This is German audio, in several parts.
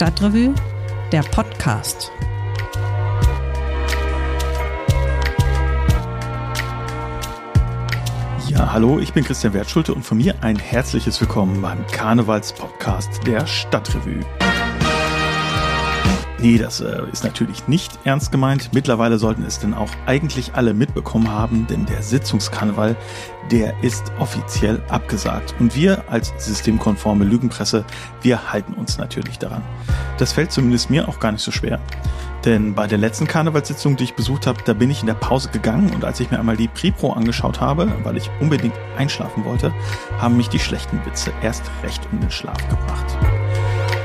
Stadtrevue, der Podcast. Ja, hallo, ich bin Christian Wertschulte und von mir ein herzliches Willkommen beim Karnevalspodcast der Stadtrevue. Nee, das äh, ist natürlich nicht ernst gemeint. Mittlerweile sollten es denn auch eigentlich alle mitbekommen haben, denn der Sitzungskarneval, der ist offiziell abgesagt. Und wir als systemkonforme Lügenpresse, wir halten uns natürlich daran. Das fällt zumindest mir auch gar nicht so schwer. Denn bei der letzten Karnevalssitzung, die ich besucht habe, da bin ich in der Pause gegangen und als ich mir einmal die Pripro angeschaut habe, weil ich unbedingt einschlafen wollte, haben mich die schlechten Witze erst recht um den Schlaf gebracht.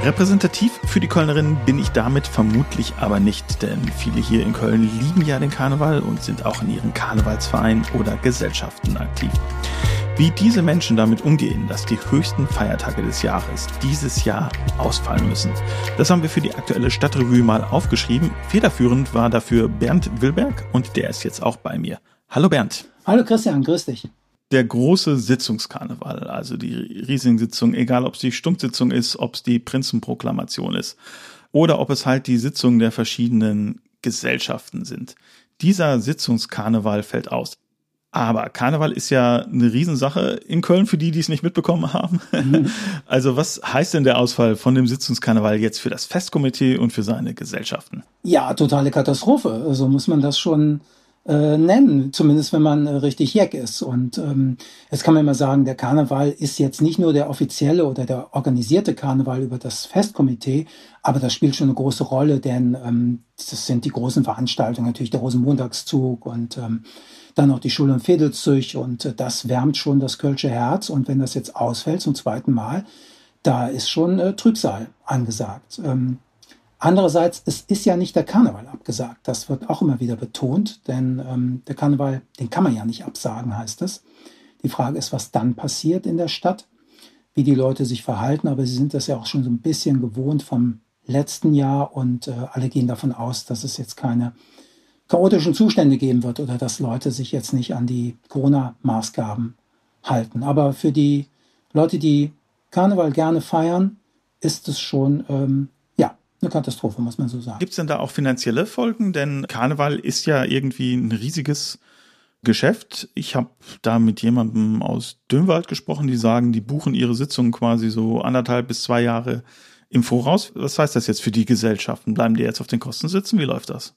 Repräsentativ für die Kölnerinnen bin ich damit vermutlich aber nicht, denn viele hier in Köln lieben ja den Karneval und sind auch in ihren Karnevalsvereinen oder Gesellschaften aktiv. Wie diese Menschen damit umgehen, dass die höchsten Feiertage des Jahres dieses Jahr ausfallen müssen, das haben wir für die aktuelle Stadtrevue mal aufgeschrieben. Federführend war dafür Bernd Wilberg und der ist jetzt auch bei mir. Hallo Bernd. Hallo Christian, grüß dich der große Sitzungskarneval, also die Riesensitzung, egal ob es die Stunksitzung ist, ob es die Prinzenproklamation ist oder ob es halt die Sitzung der verschiedenen Gesellschaften sind. Dieser Sitzungskarneval fällt aus. Aber Karneval ist ja eine Riesensache in Köln für die, die es nicht mitbekommen haben. Mhm. Also was heißt denn der Ausfall von dem Sitzungskarneval jetzt für das Festkomitee und für seine Gesellschaften? Ja, totale Katastrophe. So also muss man das schon äh, nennen, zumindest wenn man äh, richtig jeck ist. Und ähm, jetzt kann man immer sagen, der Karneval ist jetzt nicht nur der offizielle oder der organisierte Karneval über das Festkomitee, aber das spielt schon eine große Rolle, denn ähm, das sind die großen Veranstaltungen, natürlich der Rosenmontagszug und ähm, dann noch die Schul- und Fädelszug und äh, das wärmt schon das Kölsche Herz. Und wenn das jetzt ausfällt zum zweiten Mal, da ist schon äh, Trübsal angesagt. Ähm, Andererseits, es ist ja nicht der Karneval abgesagt. Das wird auch immer wieder betont, denn ähm, der Karneval, den kann man ja nicht absagen, heißt es. Die Frage ist, was dann passiert in der Stadt, wie die Leute sich verhalten, aber sie sind das ja auch schon so ein bisschen gewohnt vom letzten Jahr und äh, alle gehen davon aus, dass es jetzt keine chaotischen Zustände geben wird oder dass Leute sich jetzt nicht an die Corona-Maßgaben halten. Aber für die Leute, die Karneval gerne feiern, ist es schon ähm, eine Katastrophe, muss man so sagen. Gibt es denn da auch finanzielle Folgen? Denn Karneval ist ja irgendwie ein riesiges Geschäft. Ich habe da mit jemandem aus Dönwald gesprochen, die sagen, die buchen ihre Sitzungen quasi so anderthalb bis zwei Jahre im Voraus. Was heißt das jetzt für die Gesellschaften? Bleiben die jetzt auf den Kosten sitzen? Wie läuft das?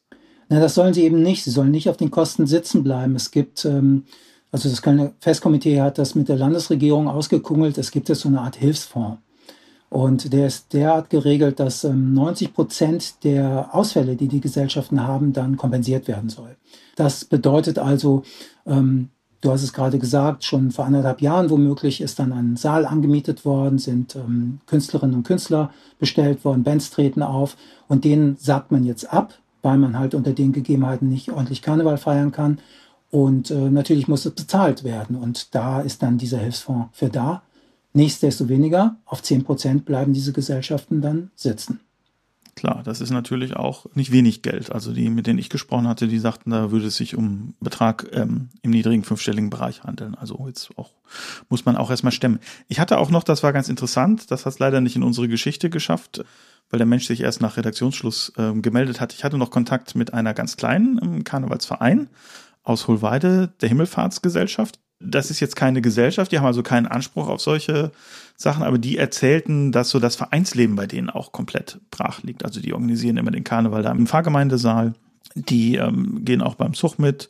Na, das sollen sie eben nicht. Sie sollen nicht auf den Kosten sitzen bleiben. Es gibt, ähm, also das Kölner Festkomitee hat das mit der Landesregierung ausgekungelt. Es gibt jetzt so eine Art Hilfsfonds. Und der ist derart geregelt, dass ähm, 90 Prozent der Ausfälle, die die Gesellschaften haben, dann kompensiert werden soll. Das bedeutet also, ähm, du hast es gerade gesagt, schon vor anderthalb Jahren womöglich ist dann ein Saal angemietet worden, sind ähm, Künstlerinnen und Künstler bestellt worden, Bands treten auf und denen sagt man jetzt ab, weil man halt unter den Gegebenheiten nicht ordentlich Karneval feiern kann. Und äh, natürlich muss es bezahlt werden. Und da ist dann dieser Hilfsfonds für da. Nichtsdestoweniger, auf 10 Prozent bleiben diese Gesellschaften dann sitzen. Klar, das ist natürlich auch nicht wenig Geld. Also die, mit denen ich gesprochen hatte, die sagten, da würde es sich um Betrag ähm, im niedrigen fünfstelligen Bereich handeln. Also jetzt auch muss man auch erstmal stemmen. Ich hatte auch noch, das war ganz interessant, das hat es leider nicht in unsere Geschichte geschafft, weil der Mensch sich erst nach Redaktionsschluss äh, gemeldet hat. Ich hatte noch Kontakt mit einer ganz kleinen ähm, Karnevalsverein aus Hohlweide, der Himmelfahrtsgesellschaft das ist jetzt keine Gesellschaft, die haben also keinen Anspruch auf solche Sachen, aber die erzählten, dass so das Vereinsleben bei denen auch komplett brach liegt. Also die organisieren immer den Karneval da im Pfarrgemeindesaal, die ähm, gehen auch beim Zug mit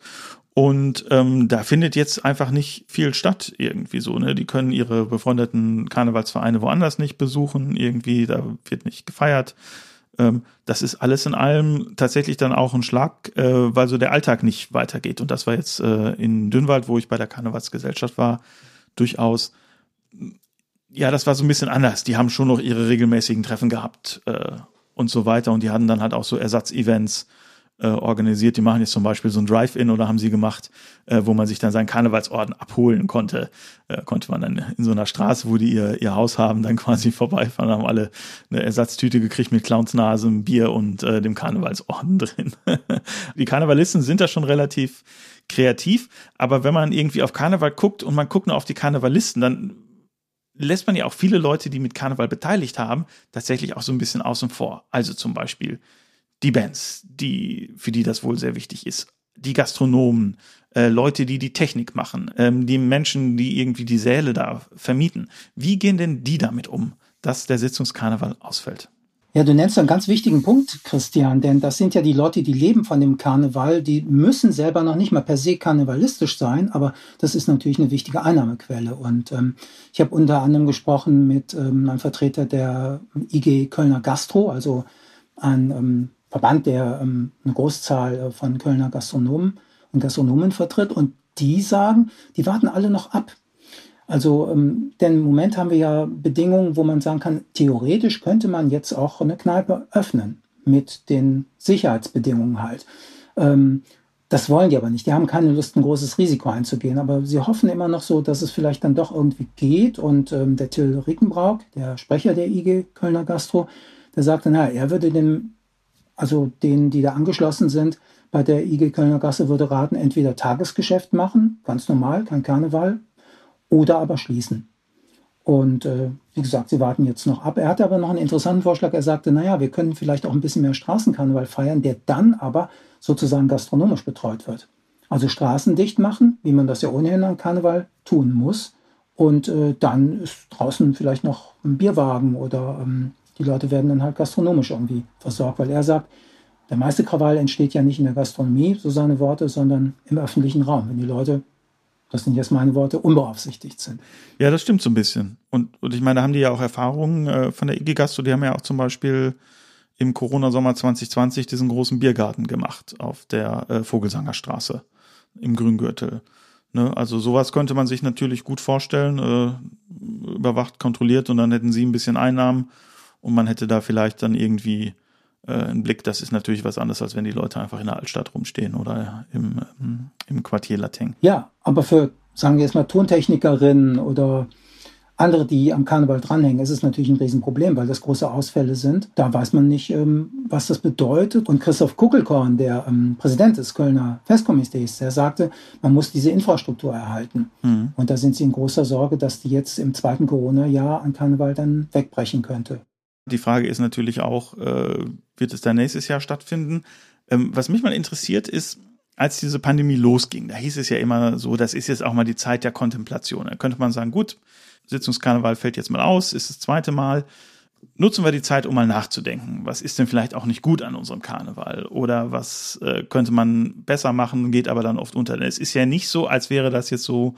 und ähm, da findet jetzt einfach nicht viel statt irgendwie so. Ne? Die können ihre befreundeten Karnevalsvereine woanders nicht besuchen, irgendwie, da wird nicht gefeiert. Ähm, das ist alles in allem tatsächlich dann auch ein Schlag, äh, weil so der Alltag nicht weitergeht. Und das war jetzt äh, in Dünnwald, wo ich bei der Karnevalsgesellschaft war, durchaus, ja, das war so ein bisschen anders. Die haben schon noch ihre regelmäßigen Treffen gehabt äh, und so weiter. Und die hatten dann halt auch so Ersatzevents äh, organisiert. Die machen jetzt zum Beispiel so ein Drive-In oder haben sie gemacht, äh, wo man sich dann seinen Karnevalsorden abholen konnte. Äh, konnte man dann in so einer Straße, wo die ihr, ihr Haus haben, dann quasi vorbeifahren, haben alle eine Ersatztüte gekriegt mit Clownsnase, Bier und äh, dem Karnevalsorden drin. die Karnevalisten sind da schon relativ kreativ, aber wenn man irgendwie auf Karneval guckt und man guckt nur auf die Karnevalisten, dann lässt man ja auch viele Leute, die mit Karneval beteiligt haben, tatsächlich auch so ein bisschen außen vor. Also zum Beispiel die Bands, die, für die das wohl sehr wichtig ist, die Gastronomen, äh, Leute, die die Technik machen, ähm, die Menschen, die irgendwie die Säle da vermieten. Wie gehen denn die damit um, dass der Sitzungskarneval ausfällt? Ja, du nennst einen ganz wichtigen Punkt, Christian, denn das sind ja die Leute, die leben von dem Karneval, die müssen selber noch nicht mal per se karnevalistisch sein, aber das ist natürlich eine wichtige Einnahmequelle. Und ähm, ich habe unter anderem gesprochen mit ähm, einem Vertreter der IG Kölner Gastro, also ein ähm, Verband, der ähm, eine Großzahl äh, von Kölner Gastronomen und Gastronomen vertritt. Und die sagen, die warten alle noch ab. Also, ähm, denn im Moment haben wir ja Bedingungen, wo man sagen kann, theoretisch könnte man jetzt auch eine Kneipe öffnen mit den Sicherheitsbedingungen halt. Ähm, das wollen die aber nicht. Die haben keine Lust, ein großes Risiko einzugehen. Aber sie hoffen immer noch so, dass es vielleicht dann doch irgendwie geht. Und ähm, der Till Rickenbrauk, der Sprecher der IG Kölner Gastro, der sagte, na, er würde dem, also denen, die da angeschlossen sind, bei der IG Kölner Gastro würde raten, entweder Tagesgeschäft machen, ganz normal, kein Karneval, oder aber schließen. Und äh, wie gesagt, sie warten jetzt noch ab. Er hatte aber noch einen interessanten Vorschlag. Er sagte, naja, wir können vielleicht auch ein bisschen mehr Straßenkarneval feiern, der dann aber sozusagen gastronomisch betreut wird. Also Straßen dicht machen, wie man das ja ohnehin an Karneval tun muss. Und äh, dann ist draußen vielleicht noch ein Bierwagen oder ähm, die Leute werden dann halt gastronomisch irgendwie versorgt, weil er sagt, der meiste Krawall entsteht ja nicht in der Gastronomie, so seine Worte, sondern im öffentlichen Raum. Wenn die Leute das sind jetzt meine Worte, unbeaufsichtigt sind. Ja, das stimmt so ein bisschen. Und, und ich meine, da haben die ja auch Erfahrungen äh, von der IG Gastro, die haben ja auch zum Beispiel im Corona-Sommer 2020 diesen großen Biergarten gemacht auf der äh, Vogelsangerstraße im Grüngürtel. Ne? Also sowas könnte man sich natürlich gut vorstellen, äh, überwacht, kontrolliert und dann hätten sie ein bisschen Einnahmen und man hätte da vielleicht dann irgendwie äh, einen Blick. Das ist natürlich was anderes, als wenn die Leute einfach in der Altstadt rumstehen oder im, im Quartier Lateng. Ja, aber für, sagen wir jetzt mal, Tontechnikerinnen oder andere, die am Karneval dranhängen, ist es natürlich ein Riesenproblem, weil das große Ausfälle sind. Da weiß man nicht, ähm, was das bedeutet. Und Christoph Kuckelkorn, der ähm, Präsident des Kölner Festkomitees, der sagte, man muss diese Infrastruktur erhalten. Mhm. Und da sind sie in großer Sorge, dass die jetzt im zweiten Corona-Jahr an Karneval dann wegbrechen könnte. Die Frage ist natürlich auch, äh, wird es dann nächstes Jahr stattfinden? Ähm, was mich mal interessiert ist, als diese Pandemie losging, da hieß es ja immer so, das ist jetzt auch mal die Zeit der Kontemplation. Da könnte man sagen, gut, Sitzungskarneval fällt jetzt mal aus, ist das zweite Mal. Nutzen wir die Zeit, um mal nachzudenken. Was ist denn vielleicht auch nicht gut an unserem Karneval? Oder was äh, könnte man besser machen, geht aber dann oft unter. Denn es ist ja nicht so, als wäre das jetzt so,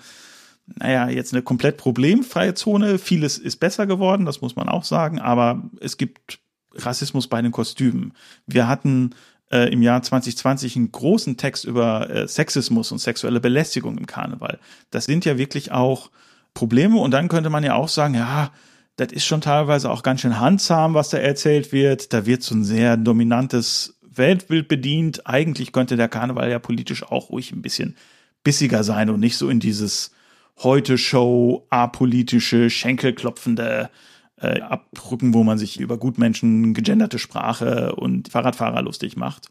naja, jetzt eine komplett problemfreie Zone. Vieles ist besser geworden, das muss man auch sagen, aber es gibt Rassismus bei den Kostümen. Wir hatten äh, im Jahr 2020 einen großen Text über äh, Sexismus und sexuelle Belästigung im Karneval. Das sind ja wirklich auch Probleme und dann könnte man ja auch sagen, ja, das ist schon teilweise auch ganz schön handsam, was da erzählt wird. Da wird so ein sehr dominantes Weltbild bedient. Eigentlich könnte der Karneval ja politisch auch ruhig ein bisschen bissiger sein und nicht so in dieses Heute-Show, apolitische, schenkelklopfende äh, abrücken, wo man sich über Gutmenschen, gegenderte Sprache und Fahrradfahrer lustig macht.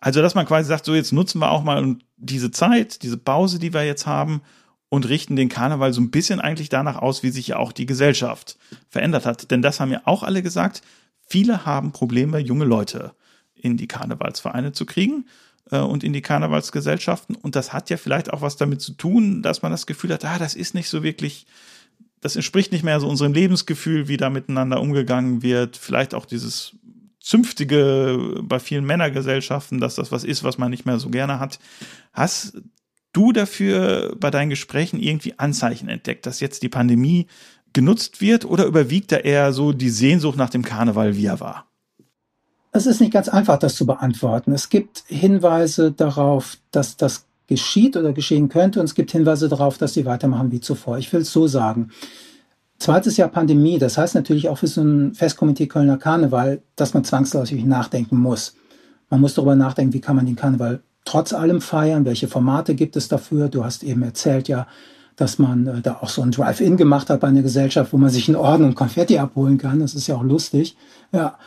Also, dass man quasi sagt, so jetzt nutzen wir auch mal diese Zeit, diese Pause, die wir jetzt haben und richten den Karneval so ein bisschen eigentlich danach aus, wie sich ja auch die Gesellschaft verändert hat. Denn das haben ja auch alle gesagt, viele haben Probleme, junge Leute in die Karnevalsvereine zu kriegen äh, und in die Karnevalsgesellschaften. Und das hat ja vielleicht auch was damit zu tun, dass man das Gefühl hat, ah, das ist nicht so wirklich das entspricht nicht mehr so unserem Lebensgefühl, wie da miteinander umgegangen wird. Vielleicht auch dieses zünftige bei vielen Männergesellschaften, dass das was ist, was man nicht mehr so gerne hat. Hast du dafür bei deinen Gesprächen irgendwie Anzeichen entdeckt, dass jetzt die Pandemie genutzt wird oder überwiegt da eher so die Sehnsucht nach dem Karneval, wie er war? Es ist nicht ganz einfach, das zu beantworten. Es gibt Hinweise darauf, dass das geschieht oder geschehen könnte. Und es gibt Hinweise darauf, dass sie weitermachen wie zuvor. Ich will es so sagen. Zweites Jahr Pandemie, das heißt natürlich auch für so ein Festkomitee Kölner Karneval, dass man zwangsläufig nachdenken muss. Man muss darüber nachdenken, wie kann man den Karneval trotz allem feiern, welche Formate gibt es dafür. Du hast eben erzählt ja, dass man äh, da auch so ein Drive-In gemacht hat bei einer Gesellschaft, wo man sich in Orden und Konfetti abholen kann. Das ist ja auch lustig. Ja.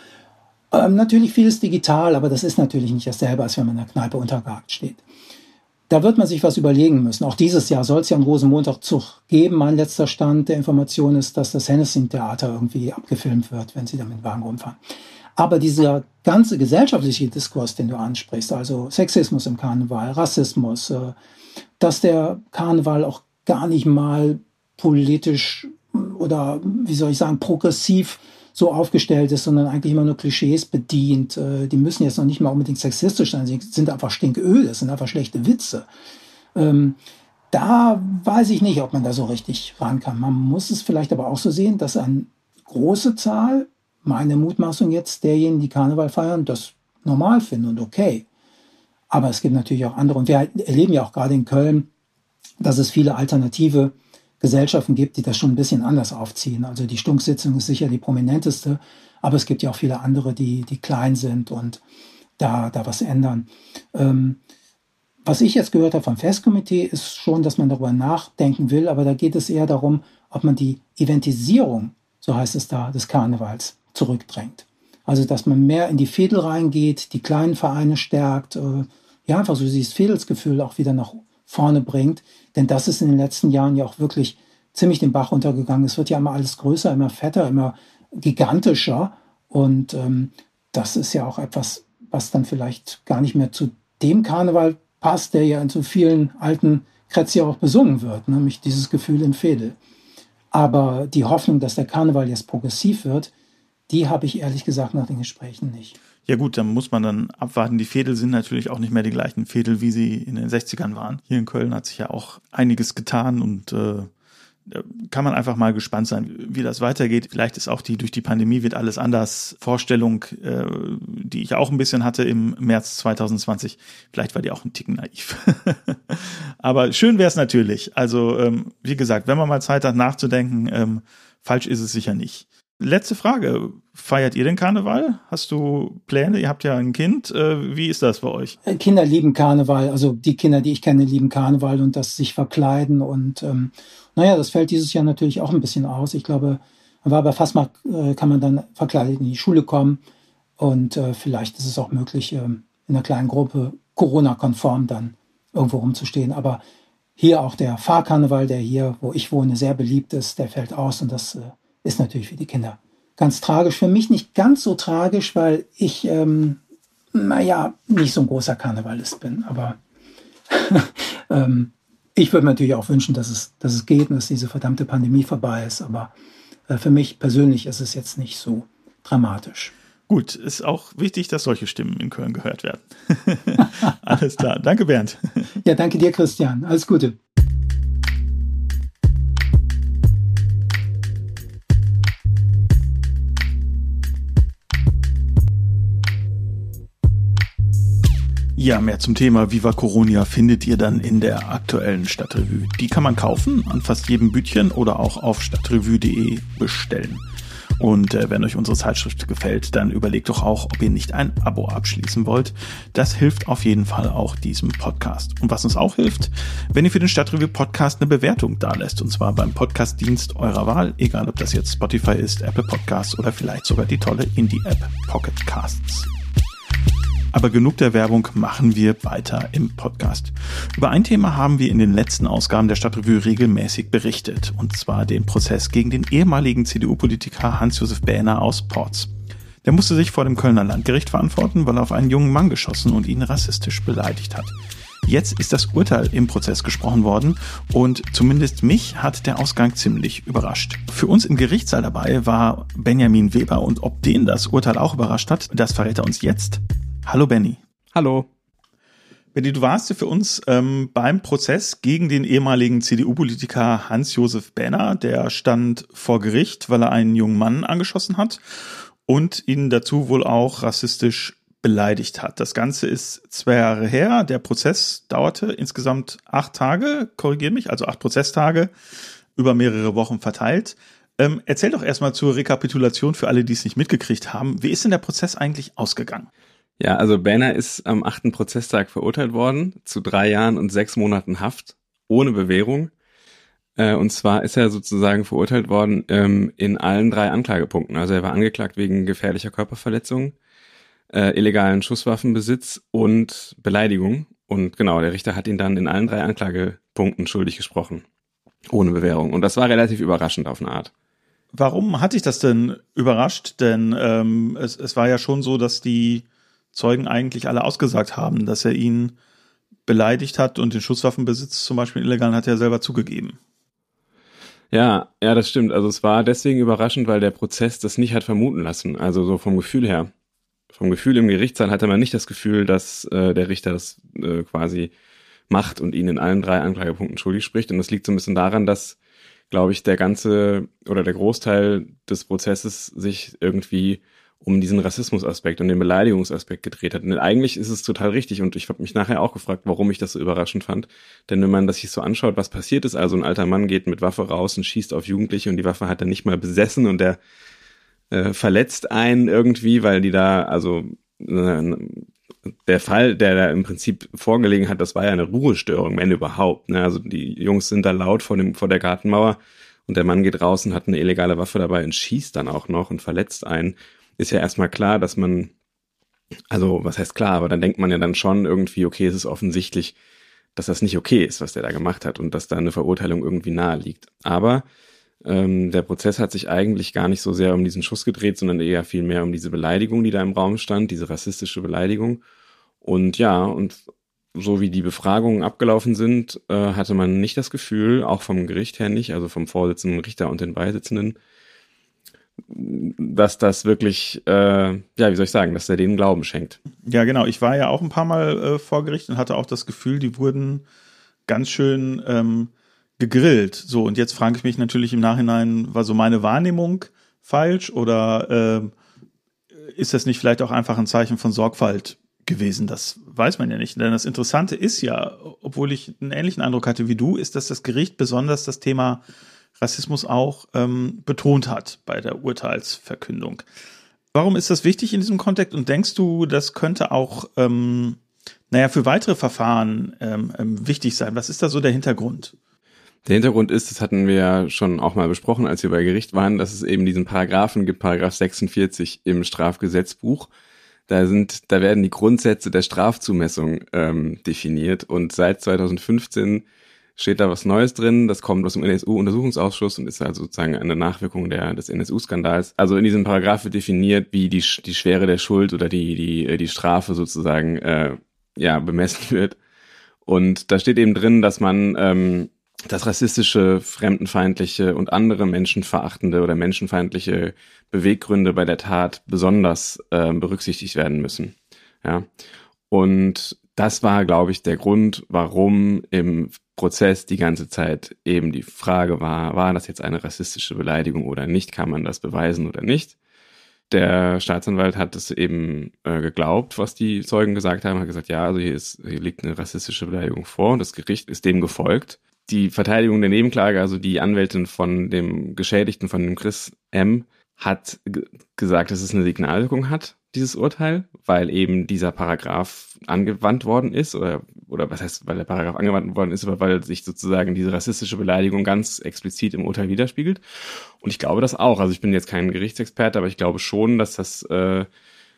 Ähm, natürlich vieles digital, aber das ist natürlich nicht dasselbe, als wenn man in der Kneipe unter Garten steht. da wird man sich was überlegen müssen. Auch dieses Jahr soll es ja einen Rosenmontagzug geben. Mein letzter Stand der Information ist, dass das Hennessy-Theater irgendwie abgefilmt wird, wenn sie da mit Wagen rumfahren. Aber dieser ganze gesellschaftliche Diskurs, den du ansprichst, also Sexismus im Karneval, Rassismus, äh, dass der Karneval auch gar nicht mal politisch oder wie soll ich sagen, progressiv so aufgestellt ist, sondern eigentlich immer nur Klischees bedient. Äh, die müssen jetzt noch nicht mal unbedingt sexistisch sein, sie sind einfach stinköl, das sind einfach schlechte Witze. Ähm, da weiß ich nicht, ob man da so richtig ran kann. Man muss es vielleicht aber auch so sehen, dass eine große Zahl, meine Mutmaßung jetzt, derjenigen, die Karneval feiern, das normal finden und okay. Aber es gibt natürlich auch andere. Und wir erleben ja auch gerade in Köln, dass es viele alternative Gesellschaften gibt, die das schon ein bisschen anders aufziehen. Also die Stunksitzung ist sicher die prominenteste, aber es gibt ja auch viele andere, die, die klein sind und da, da was ändern. Ähm, was ich jetzt gehört habe vom Festkomitee ist schon, dass man darüber nachdenken will, aber da geht es eher darum, ob man die Eventisierung, so heißt es da, des Karnevals zurückdrängt. Also, dass man mehr in die Fädel reingeht, die kleinen Vereine stärkt, äh, ja, einfach so dieses Fädelsgefühl auch wieder nach vorne bringt. Denn das ist in den letzten Jahren ja auch wirklich ziemlich den Bach runtergegangen. Es wird ja immer alles größer, immer fetter, immer gigantischer. Und ähm, das ist ja auch etwas, was dann vielleicht gar nicht mehr zu dem Karneval passt, der ja in so vielen alten Kretz ja auch besungen wird, nämlich dieses Gefühl in Fädel. Aber die Hoffnung, dass der Karneval jetzt progressiv wird, die habe ich ehrlich gesagt nach den Gesprächen nicht. Ja gut, dann muss man dann abwarten. Die Fädel sind natürlich auch nicht mehr die gleichen Fädel, wie sie in den 60ern waren. Hier in Köln hat sich ja auch einiges getan und äh, kann man einfach mal gespannt sein, wie das weitergeht. Vielleicht ist auch die durch die Pandemie wird alles anders Vorstellung, äh, die ich auch ein bisschen hatte im März 2020. Vielleicht war die auch ein Ticken naiv. Aber schön wäre es natürlich. Also ähm, wie gesagt, wenn man mal Zeit hat nachzudenken, ähm, falsch ist es sicher nicht. Letzte Frage. Feiert ihr den Karneval? Hast du Pläne? Ihr habt ja ein Kind. Äh, wie ist das bei euch? Äh, Kinder lieben Karneval. Also die Kinder, die ich kenne, lieben Karneval und das sich verkleiden. Und ähm, naja, das fällt dieses Jahr natürlich auch ein bisschen aus. Ich glaube, war bei Fastmarkt, äh, kann man dann verkleidet in die Schule kommen. Und äh, vielleicht ist es auch möglich, äh, in einer kleinen Gruppe Corona-konform dann irgendwo rumzustehen. Aber hier auch der Fahrkarneval, der hier, wo ich wohne, sehr beliebt ist, der fällt aus und das ist natürlich für die Kinder ganz tragisch. Für mich nicht ganz so tragisch, weil ich, ähm, naja, nicht so ein großer Karnevalist bin. Aber ähm, ich würde mir natürlich auch wünschen, dass es, dass es geht und dass diese verdammte Pandemie vorbei ist. Aber äh, für mich persönlich ist es jetzt nicht so dramatisch. Gut, ist auch wichtig, dass solche Stimmen in Köln gehört werden. Alles klar. Danke, Bernd. Ja, danke dir, Christian. Alles Gute. Ja, mehr zum Thema Viva Coronia findet ihr dann in der aktuellen Stadtrevue. Die kann man kaufen an fast jedem Bütchen oder auch auf stadtrevue.de bestellen. Und äh, wenn euch unsere Zeitschrift gefällt, dann überlegt doch auch, ob ihr nicht ein Abo abschließen wollt. Das hilft auf jeden Fall auch diesem Podcast. Und was uns auch hilft, wenn ihr für den Stadtrevue Podcast eine Bewertung dalässt. Und zwar beim Podcastdienst eurer Wahl, egal ob das jetzt Spotify ist, Apple Podcasts oder vielleicht sogar die tolle Indie-App Pocket Casts. Aber genug der Werbung machen wir weiter im Podcast. Über ein Thema haben wir in den letzten Ausgaben der Stadtrevue regelmäßig berichtet, und zwar den Prozess gegen den ehemaligen CDU-Politiker Hans-Josef Bähner aus Porz. Der musste sich vor dem Kölner Landgericht verantworten, weil er auf einen jungen Mann geschossen und ihn rassistisch beleidigt hat. Jetzt ist das Urteil im Prozess gesprochen worden und zumindest mich hat der Ausgang ziemlich überrascht. Für uns im Gerichtssaal dabei war Benjamin Weber und ob den das Urteil auch überrascht hat, das verrät er uns jetzt. Hallo Benny. Hallo. Benny, du warst ja für uns ähm, beim Prozess gegen den ehemaligen CDU-Politiker Hans-Josef Benner. Der stand vor Gericht, weil er einen jungen Mann angeschossen hat und ihn dazu wohl auch rassistisch beleidigt hat. Das Ganze ist zwei Jahre her. Der Prozess dauerte insgesamt acht Tage, korrigier mich, also acht Prozesstage über mehrere Wochen verteilt. Ähm, erzähl doch erstmal zur Rekapitulation für alle, die es nicht mitgekriegt haben. Wie ist denn der Prozess eigentlich ausgegangen? Ja, also Banner ist am achten Prozesstag verurteilt worden zu drei Jahren und sechs Monaten Haft ohne Bewährung. Äh, und zwar ist er sozusagen verurteilt worden ähm, in allen drei Anklagepunkten. Also er war angeklagt wegen gefährlicher Körperverletzung, äh, illegalen Schusswaffenbesitz und Beleidigung. Und genau, der Richter hat ihn dann in allen drei Anklagepunkten schuldig gesprochen. Ohne Bewährung. Und das war relativ überraschend auf eine Art. Warum hat dich das denn überrascht? Denn ähm, es, es war ja schon so, dass die Zeugen eigentlich alle ausgesagt haben, dass er ihn beleidigt hat und den Schusswaffenbesitz zum Beispiel illegalen hat er selber zugegeben. Ja, ja, das stimmt. Also es war deswegen überraschend, weil der Prozess das nicht hat vermuten lassen. Also so vom Gefühl her. Vom Gefühl im Gerichtssaal hatte man nicht das Gefühl, dass äh, der Richter das äh, quasi macht und ihn in allen drei Anklagepunkten schuldig spricht. Und das liegt so ein bisschen daran, dass, glaube ich, der ganze oder der Großteil des Prozesses sich irgendwie um diesen Rassismusaspekt und den Beleidigungsaspekt gedreht hat. Und eigentlich ist es total richtig und ich habe mich nachher auch gefragt, warum ich das so überraschend fand. Denn wenn man das sich so anschaut, was passiert ist, also ein alter Mann geht mit Waffe raus und schießt auf Jugendliche und die Waffe hat er nicht mal besessen und der äh, verletzt einen irgendwie, weil die da, also äh, der Fall, der da im Prinzip vorgelegen hat, das war ja eine Ruhestörung, wenn überhaupt. Ne? Also die Jungs sind da laut vor, dem, vor der Gartenmauer und der Mann geht raus und hat eine illegale Waffe dabei und schießt dann auch noch und verletzt einen ist ja erstmal klar, dass man, also was heißt klar, aber dann denkt man ja dann schon irgendwie, okay, es ist offensichtlich, dass das nicht okay ist, was der da gemacht hat und dass da eine Verurteilung irgendwie nahe liegt. Aber ähm, der Prozess hat sich eigentlich gar nicht so sehr um diesen Schuss gedreht, sondern eher viel mehr um diese Beleidigung, die da im Raum stand, diese rassistische Beleidigung. Und ja, und so wie die Befragungen abgelaufen sind, äh, hatte man nicht das Gefühl, auch vom Gericht her nicht, also vom Vorsitzenden Richter und den Beisitzenden, dass das wirklich, äh, ja, wie soll ich sagen, dass er denen Glauben schenkt. Ja, genau. Ich war ja auch ein paar Mal äh, vor Gericht und hatte auch das Gefühl, die wurden ganz schön ähm, gegrillt. So, und jetzt frage ich mich natürlich im Nachhinein, war so meine Wahrnehmung falsch oder äh, ist das nicht vielleicht auch einfach ein Zeichen von Sorgfalt gewesen? Das weiß man ja nicht. Denn das Interessante ist ja, obwohl ich einen ähnlichen Eindruck hatte wie du, ist, dass das Gericht besonders das Thema Rassismus auch ähm, betont hat bei der Urteilsverkündung. Warum ist das wichtig in diesem Kontext und denkst du, das könnte auch, ähm, naja, für weitere Verfahren ähm, ähm, wichtig sein? Was ist da so der Hintergrund? Der Hintergrund ist, das hatten wir ja schon auch mal besprochen, als wir bei Gericht waren, dass es eben diesen Paragraphen gibt, Paragraph 46 im Strafgesetzbuch. Da sind, da werden die Grundsätze der Strafzumessung ähm, definiert und seit 2015 steht da was Neues drin. Das kommt aus dem NSU-Untersuchungsausschuss und ist also sozusagen eine Nachwirkung der, des NSU-Skandals. Also in diesem Paragraph wird definiert, wie die, die Schwere der Schuld oder die, die, die Strafe sozusagen äh, ja, bemessen wird. Und da steht eben drin, dass man ähm, das rassistische, fremdenfeindliche und andere menschenverachtende oder menschenfeindliche Beweggründe bei der Tat besonders äh, berücksichtigt werden müssen. Ja. Und das war, glaube ich, der Grund, warum im Prozess die ganze Zeit eben die Frage war, war das jetzt eine rassistische Beleidigung oder nicht? Kann man das beweisen oder nicht? Der Staatsanwalt hat es eben äh, geglaubt, was die Zeugen gesagt haben, hat gesagt, ja, also hier, ist, hier liegt eine rassistische Beleidigung vor und das Gericht ist dem gefolgt. Die Verteidigung der Nebenklage, also die Anwältin von dem Geschädigten, von dem Chris M., hat gesagt, dass es eine Signalwirkung hat dieses Urteil, weil eben dieser Paragraph angewandt worden ist oder oder was heißt, weil der Paragraph angewandt worden ist, aber weil sich sozusagen diese rassistische Beleidigung ganz explizit im Urteil widerspiegelt. Und ich glaube das auch. Also ich bin jetzt kein Gerichtsexperte, aber ich glaube schon, dass das äh,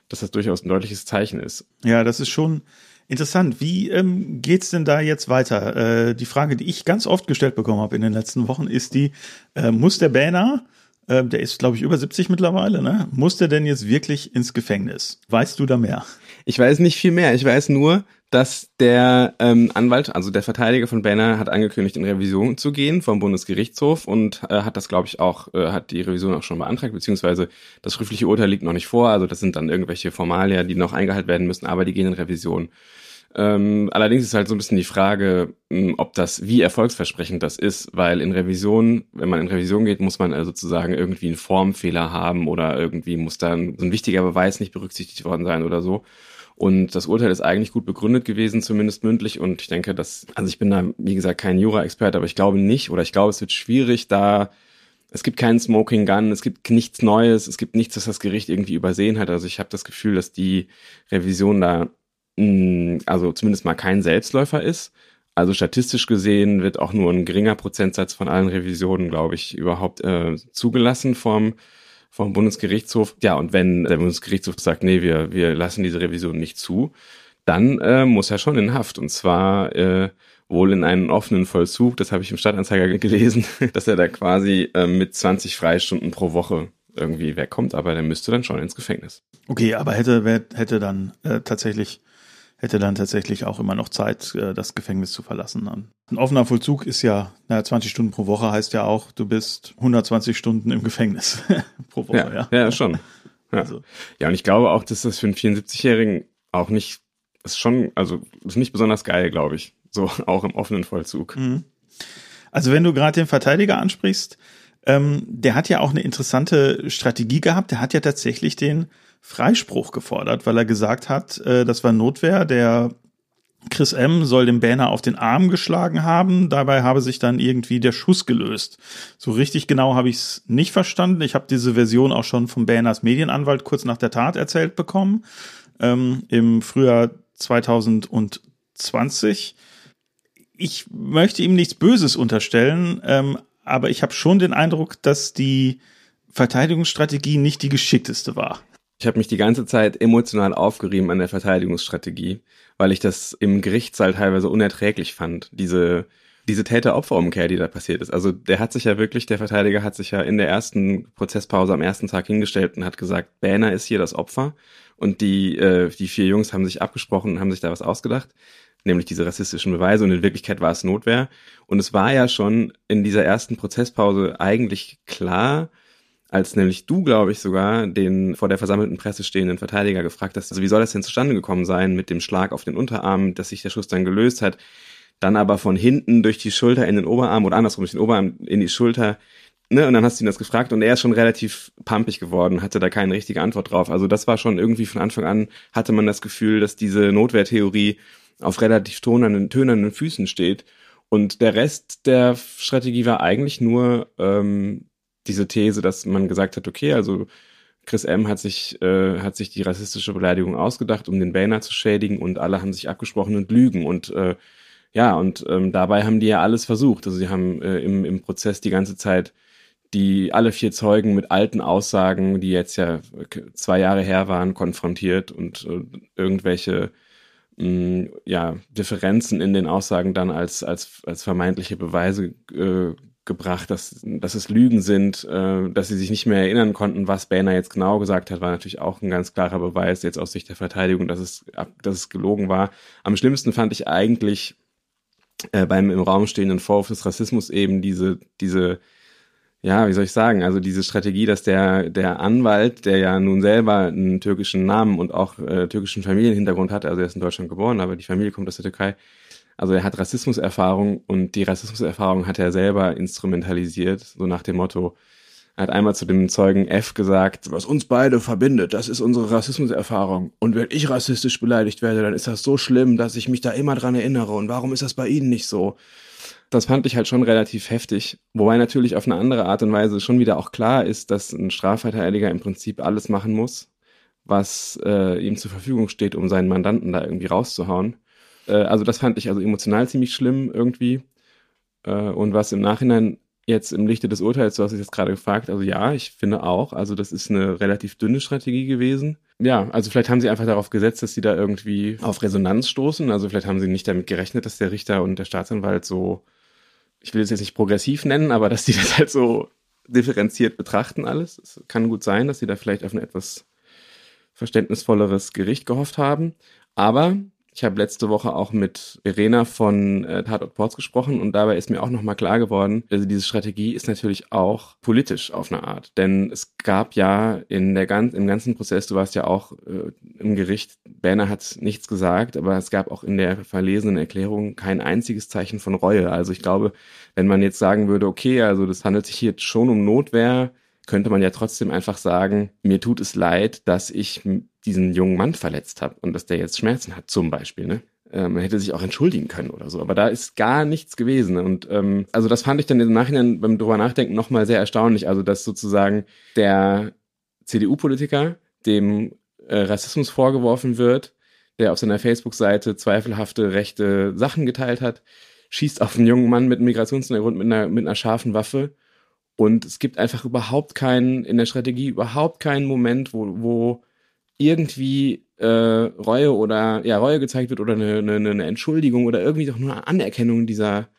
dass das durchaus ein deutliches Zeichen ist. Ja, das ist schon interessant. Wie ähm, geht's denn da jetzt weiter? Äh, die Frage, die ich ganz oft gestellt bekommen habe in den letzten Wochen, ist die: äh, Muss der Banner ähm, der ist, glaube ich, über 70 mittlerweile, ne? Muss der denn jetzt wirklich ins Gefängnis? Weißt du da mehr? Ich weiß nicht viel mehr. Ich weiß nur, dass der ähm, Anwalt, also der Verteidiger von Banner, hat angekündigt, in Revision zu gehen vom Bundesgerichtshof und äh, hat das, glaube ich, auch, äh, hat die Revision auch schon beantragt, beziehungsweise das schriftliche Urteil liegt noch nicht vor. Also das sind dann irgendwelche Formalien, die noch eingehalten werden müssen, aber die gehen in Revision. Ähm, allerdings ist halt so ein bisschen die Frage, hm, ob das, wie erfolgsversprechend das ist, weil in Revision, wenn man in Revision geht, muss man also sozusagen irgendwie einen Formfehler haben oder irgendwie muss dann so ein wichtiger Beweis nicht berücksichtigt worden sein oder so. Und das Urteil ist eigentlich gut begründet gewesen, zumindest mündlich. Und ich denke, dass, also ich bin da, wie gesagt, kein Jura-Experte, aber ich glaube nicht, oder ich glaube, es wird schwierig, da es gibt keinen Smoking Gun, es gibt nichts Neues, es gibt nichts, was das Gericht irgendwie übersehen hat. Also ich habe das Gefühl, dass die Revision da also zumindest mal kein Selbstläufer ist. Also statistisch gesehen wird auch nur ein geringer Prozentsatz von allen Revisionen, glaube ich, überhaupt äh, zugelassen vom, vom Bundesgerichtshof. Ja, und wenn der Bundesgerichtshof sagt, nee, wir, wir lassen diese Revision nicht zu, dann äh, muss er schon in Haft. Und zwar äh, wohl in einen offenen Vollzug, das habe ich im Stadtanzeiger gelesen, dass er da quasi äh, mit 20 Freistunden pro Woche irgendwie wegkommt, aber der müsste dann schon ins Gefängnis. Okay, aber hätte, hätte dann äh, tatsächlich hätte dann tatsächlich auch immer noch Zeit, äh, das Gefängnis zu verlassen. Ein offener Vollzug ist ja, naja, 20 Stunden pro Woche heißt ja auch, du bist 120 Stunden im Gefängnis pro Woche. Ja, ja. ja schon. Ja. Also. ja, und ich glaube auch, dass das für einen 74-Jährigen auch nicht, ist schon, also ist nicht besonders geil, glaube ich. So auch im offenen Vollzug. Mhm. Also wenn du gerade den Verteidiger ansprichst, ähm, der hat ja auch eine interessante Strategie gehabt. Der hat ja tatsächlich den Freispruch gefordert, weil er gesagt hat, äh, das war Notwehr. Der Chris M. soll den Banner auf den Arm geschlagen haben. Dabei habe sich dann irgendwie der Schuss gelöst. So richtig genau habe ich es nicht verstanden. Ich habe diese Version auch schon vom Banners Medienanwalt kurz nach der Tat erzählt bekommen. Ähm, Im Frühjahr 2020. Ich möchte ihm nichts Böses unterstellen, ähm, aber ich habe schon den Eindruck, dass die Verteidigungsstrategie nicht die geschickteste war. Ich habe mich die ganze Zeit emotional aufgerieben an der Verteidigungsstrategie, weil ich das im Gerichtssaal teilweise unerträglich fand, diese diese Täter-Opfer-Umkehr, die da passiert ist. Also der hat sich ja wirklich, der Verteidiger hat sich ja in der ersten Prozesspause am ersten Tag hingestellt und hat gesagt, Banner ist hier das Opfer. Und die, äh, die vier Jungs haben sich abgesprochen und haben sich da was ausgedacht nämlich diese rassistischen Beweise und in Wirklichkeit war es Notwehr. Und es war ja schon in dieser ersten Prozesspause eigentlich klar, als nämlich du, glaube ich, sogar den vor der versammelten Presse stehenden Verteidiger gefragt hast, also wie soll das denn zustande gekommen sein mit dem Schlag auf den Unterarm, dass sich der Schuss dann gelöst hat, dann aber von hinten durch die Schulter in den Oberarm oder andersrum durch den Oberarm in die Schulter, ne, und dann hast du ihn das gefragt und er ist schon relativ pampig geworden, hatte da keine richtige Antwort drauf. Also das war schon irgendwie von Anfang an, hatte man das Gefühl, dass diese Notwehrtheorie auf relativ tönernen, tönernen Füßen steht. Und der Rest der Strategie war eigentlich nur ähm, diese These, dass man gesagt hat, okay, also Chris M. hat sich, äh, hat sich die rassistische Beleidigung ausgedacht, um den Banner zu schädigen und alle haben sich abgesprochen und lügen. Und äh, ja, und ähm, dabei haben die ja alles versucht. Also sie haben äh, im, im Prozess die ganze Zeit die alle vier Zeugen mit alten Aussagen, die jetzt ja zwei Jahre her waren, konfrontiert und äh, irgendwelche mh, ja, Differenzen in den Aussagen dann als, als, als vermeintliche Beweise äh, gebracht, dass, dass es Lügen sind, äh, dass sie sich nicht mehr erinnern konnten, was Banner jetzt genau gesagt hat, war natürlich auch ein ganz klarer Beweis jetzt aus Sicht der Verteidigung, dass es, dass es gelogen war. Am schlimmsten fand ich eigentlich äh, beim im Raum stehenden Vorwurf des Rassismus eben diese, diese ja, wie soll ich sagen, also diese Strategie, dass der, der Anwalt, der ja nun selber einen türkischen Namen und auch äh, türkischen Familienhintergrund hat, also er ist in Deutschland geboren, aber die Familie kommt aus der Türkei, also er hat Rassismuserfahrung und die Rassismuserfahrung hat er selber instrumentalisiert, so nach dem Motto, er hat einmal zu dem Zeugen F gesagt, was uns beide verbindet, das ist unsere Rassismuserfahrung. Und wenn ich rassistisch beleidigt werde, dann ist das so schlimm, dass ich mich da immer dran erinnere. Und warum ist das bei Ihnen nicht so? das fand ich halt schon relativ heftig. Wobei natürlich auf eine andere Art und Weise schon wieder auch klar ist, dass ein Strafverteidiger im Prinzip alles machen muss, was äh, ihm zur Verfügung steht, um seinen Mandanten da irgendwie rauszuhauen. Äh, also das fand ich also emotional ziemlich schlimm irgendwie. Äh, und was im Nachhinein jetzt im Lichte des Urteils, du hast es jetzt gerade gefragt, also ja, ich finde auch, also das ist eine relativ dünne Strategie gewesen. Ja, also vielleicht haben sie einfach darauf gesetzt, dass sie da irgendwie auf Resonanz stoßen. Also vielleicht haben sie nicht damit gerechnet, dass der Richter und der Staatsanwalt so ich will es jetzt nicht progressiv nennen, aber dass die das halt so differenziert betrachten alles. Es kann gut sein, dass sie da vielleicht auf ein etwas verständnisvolleres Gericht gehofft haben. Aber ich habe letzte Woche auch mit Verena von äh, Tatort Ports gesprochen und dabei ist mir auch nochmal klar geworden, also diese Strategie ist natürlich auch politisch auf eine Art. Denn es gab ja in der ganz, im ganzen Prozess, du warst ja auch äh, im Gericht, Berner hat nichts gesagt, aber es gab auch in der verlesenen Erklärung kein einziges Zeichen von Reue. Also ich glaube, wenn man jetzt sagen würde, okay, also das handelt sich hier schon um Notwehr, könnte man ja trotzdem einfach sagen, mir tut es leid, dass ich diesen jungen Mann verletzt habe und dass der jetzt Schmerzen hat, zum Beispiel. Ne? Äh, man hätte sich auch entschuldigen können oder so, aber da ist gar nichts gewesen. Und ähm, also das fand ich dann im Nachhinein beim drüber nachdenken nochmal sehr erstaunlich. Also dass sozusagen der CDU-Politiker, dem äh, Rassismus vorgeworfen wird, der auf seiner Facebook-Seite zweifelhafte rechte Sachen geteilt hat, schießt auf einen jungen Mann mit Migrationshintergrund mit einer, mit einer scharfen Waffe und es gibt einfach überhaupt keinen, in der Strategie überhaupt keinen Moment, wo, wo irgendwie äh, Reue oder ja Reue gezeigt wird oder eine, eine, eine Entschuldigung oder irgendwie doch nur eine Anerkennung dieser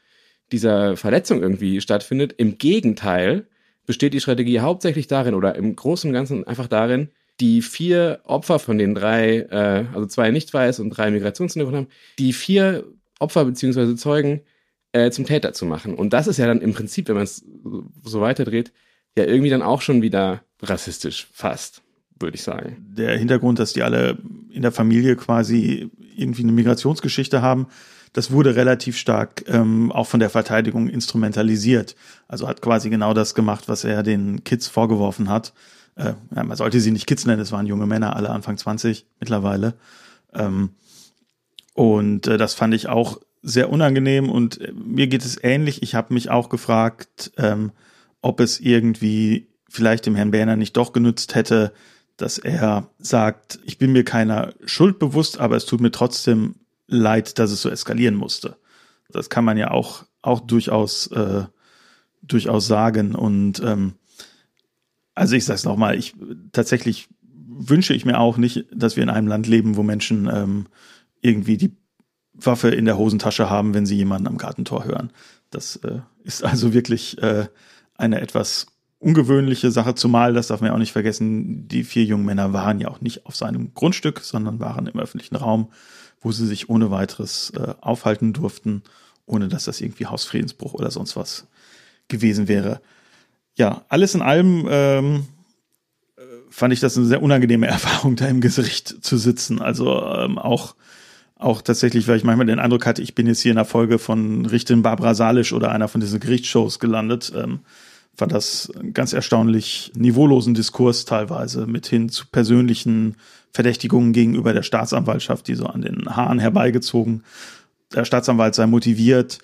dieser Verletzung irgendwie stattfindet. Im Gegenteil besteht die Strategie hauptsächlich darin oder im Großen und Ganzen einfach darin, die vier Opfer von den drei, äh, also zwei Nicht-Weiß und drei Migrationshintergrund haben, die vier Opfer beziehungsweise Zeugen äh, zum Täter zu machen. Und das ist ja dann im Prinzip, wenn man es so weiterdreht, ja irgendwie dann auch schon wieder rassistisch fast, würde ich sagen. Der Hintergrund, dass die alle in der Familie quasi irgendwie eine Migrationsgeschichte haben, das wurde relativ stark ähm, auch von der Verteidigung instrumentalisiert. Also hat quasi genau das gemacht, was er den Kids vorgeworfen hat. Äh, man sollte sie nicht Kids nennen, es waren junge Männer, alle Anfang 20 mittlerweile. Ähm, und äh, das fand ich auch sehr unangenehm und äh, mir geht es ähnlich. Ich habe mich auch gefragt, ähm, ob es irgendwie vielleicht dem Herrn Berner nicht doch genützt hätte, dass er sagt, ich bin mir keiner Schuld bewusst, aber es tut mir trotzdem leid, dass es so eskalieren musste. Das kann man ja auch, auch durchaus, äh, durchaus sagen. Und ähm, also ich sag's nochmal, ich tatsächlich wünsche ich mir auch nicht, dass wir in einem Land leben, wo Menschen ähm, irgendwie die Waffe in der Hosentasche haben, wenn sie jemanden am Gartentor hören. Das äh, ist also wirklich äh, eine etwas ungewöhnliche Sache, zumal, das darf man ja auch nicht vergessen, die vier jungen Männer waren ja auch nicht auf seinem Grundstück, sondern waren im öffentlichen Raum wo sie sich ohne weiteres äh, aufhalten durften, ohne dass das irgendwie Hausfriedensbruch oder sonst was gewesen wäre. Ja, alles in allem ähm, äh, fand ich das eine sehr unangenehme Erfahrung, da im Gericht zu sitzen. Also ähm, auch auch tatsächlich, weil ich manchmal den Eindruck hatte, ich bin jetzt hier in der Folge von Richterin Barbara Salisch oder einer von diesen Gerichtsshows gelandet. Ähm, fand das ganz erstaunlich niveaulosen Diskurs teilweise mit hin zu persönlichen Verdächtigungen gegenüber der Staatsanwaltschaft, die so an den Haaren herbeigezogen. Der Staatsanwalt sei motiviert,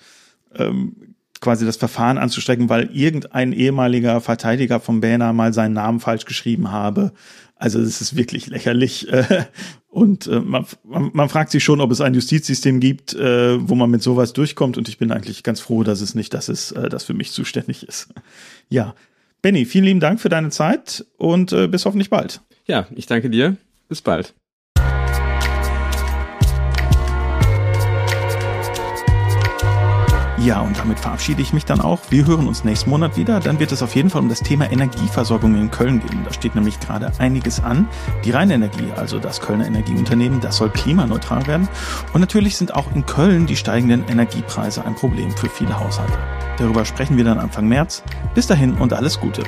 ähm, quasi das Verfahren anzustrecken, weil irgendein ehemaliger Verteidiger von Bähner mal seinen Namen falsch geschrieben habe. Also es ist wirklich lächerlich. Äh, und äh, man, man, man, fragt sich schon, ob es ein Justizsystem gibt, äh, wo man mit sowas durchkommt. Und ich bin eigentlich ganz froh, dass es nicht das ist, äh, das für mich zuständig ist. Ja. Benny, vielen lieben Dank für deine Zeit und äh, bis hoffentlich bald. Ja, ich danke dir. Bis bald. Ja, und damit verabschiede ich mich dann auch. Wir hören uns nächsten Monat wieder. Dann wird es auf jeden Fall um das Thema Energieversorgung in Köln gehen. Da steht nämlich gerade einiges an. Die Rheinenergie, also das Kölner Energieunternehmen, das soll klimaneutral werden. Und natürlich sind auch in Köln die steigenden Energiepreise ein Problem für viele Haushalte. Darüber sprechen wir dann Anfang März. Bis dahin und alles Gute.